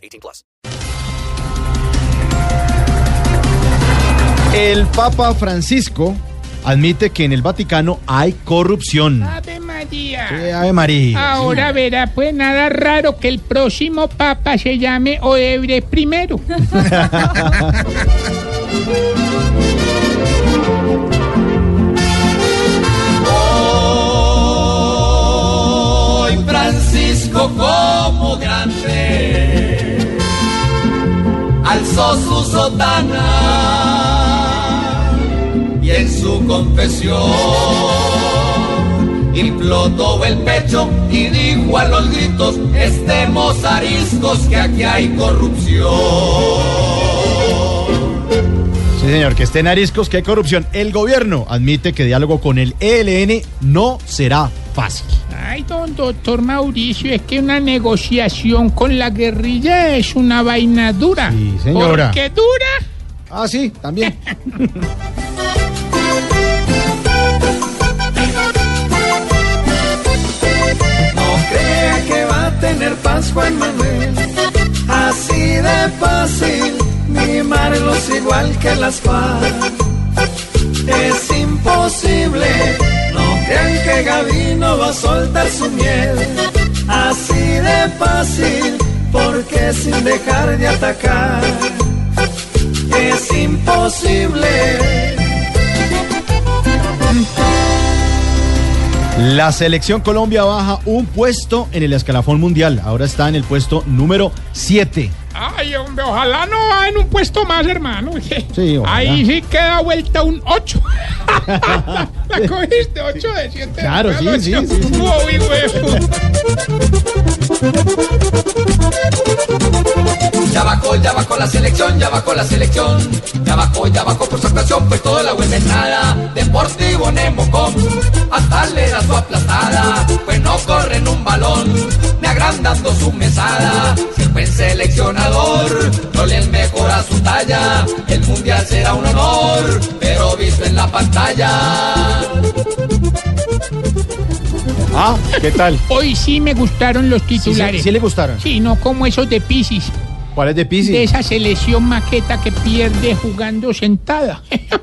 18 plus. El Papa Francisco admite que en el Vaticano hay corrupción. Ave María. Ave María. Ahora verá, pues nada raro que el próximo papa se llame Odebrecht primero. Hoy Francisco como grande alzó su sotana y en su confesión todo el pecho y dijo a los gritos estemos ariscos que aquí hay corrupción. Sí, señor, que estén ariscos, que hay corrupción. El gobierno admite que diálogo con el ELN no será fácil. Ay, don doctor Mauricio, es que una negociación con la guerrilla es una vaina dura. Sí, señora. Porque dura. Ah, sí, también. No crea que va a tener paz Juan Manuel. Así de fácil, mimarlos igual que las FARC. Es imposible, Gabino va a soltar su miel. Así de fácil, porque sin dejar de atacar. Es imposible. La selección Colombia baja un puesto en el escalafón mundial. Ahora está en el puesto número 7. Ay, hombre, ojalá no va en un puesto más, hermano. Sí. Ahí sí queda vuelta un 8. la cogiste, 8 de 7. Claro, sí, sí, sí, sí. Uy. Ya bajó, ya bajó la selección, ya bajó la selección. Ya bajó, ya bajó por su actuación, pues toda la buena entrada. Deportivo Nemocom, hasta le da su aplastada. Pues no corren un balón, me agrandando su mesada. Buen seleccionador no le mejora su talla, el mundial será un honor, pero visto en la pantalla. Ah, ¿qué tal? Hoy sí me gustaron los Sí, sí, titulares. sí le gustaron. Sí, no como esos de Piscis, ¿Cuál es de de Pisi? esa selección maqueta que pierde jugando sentada.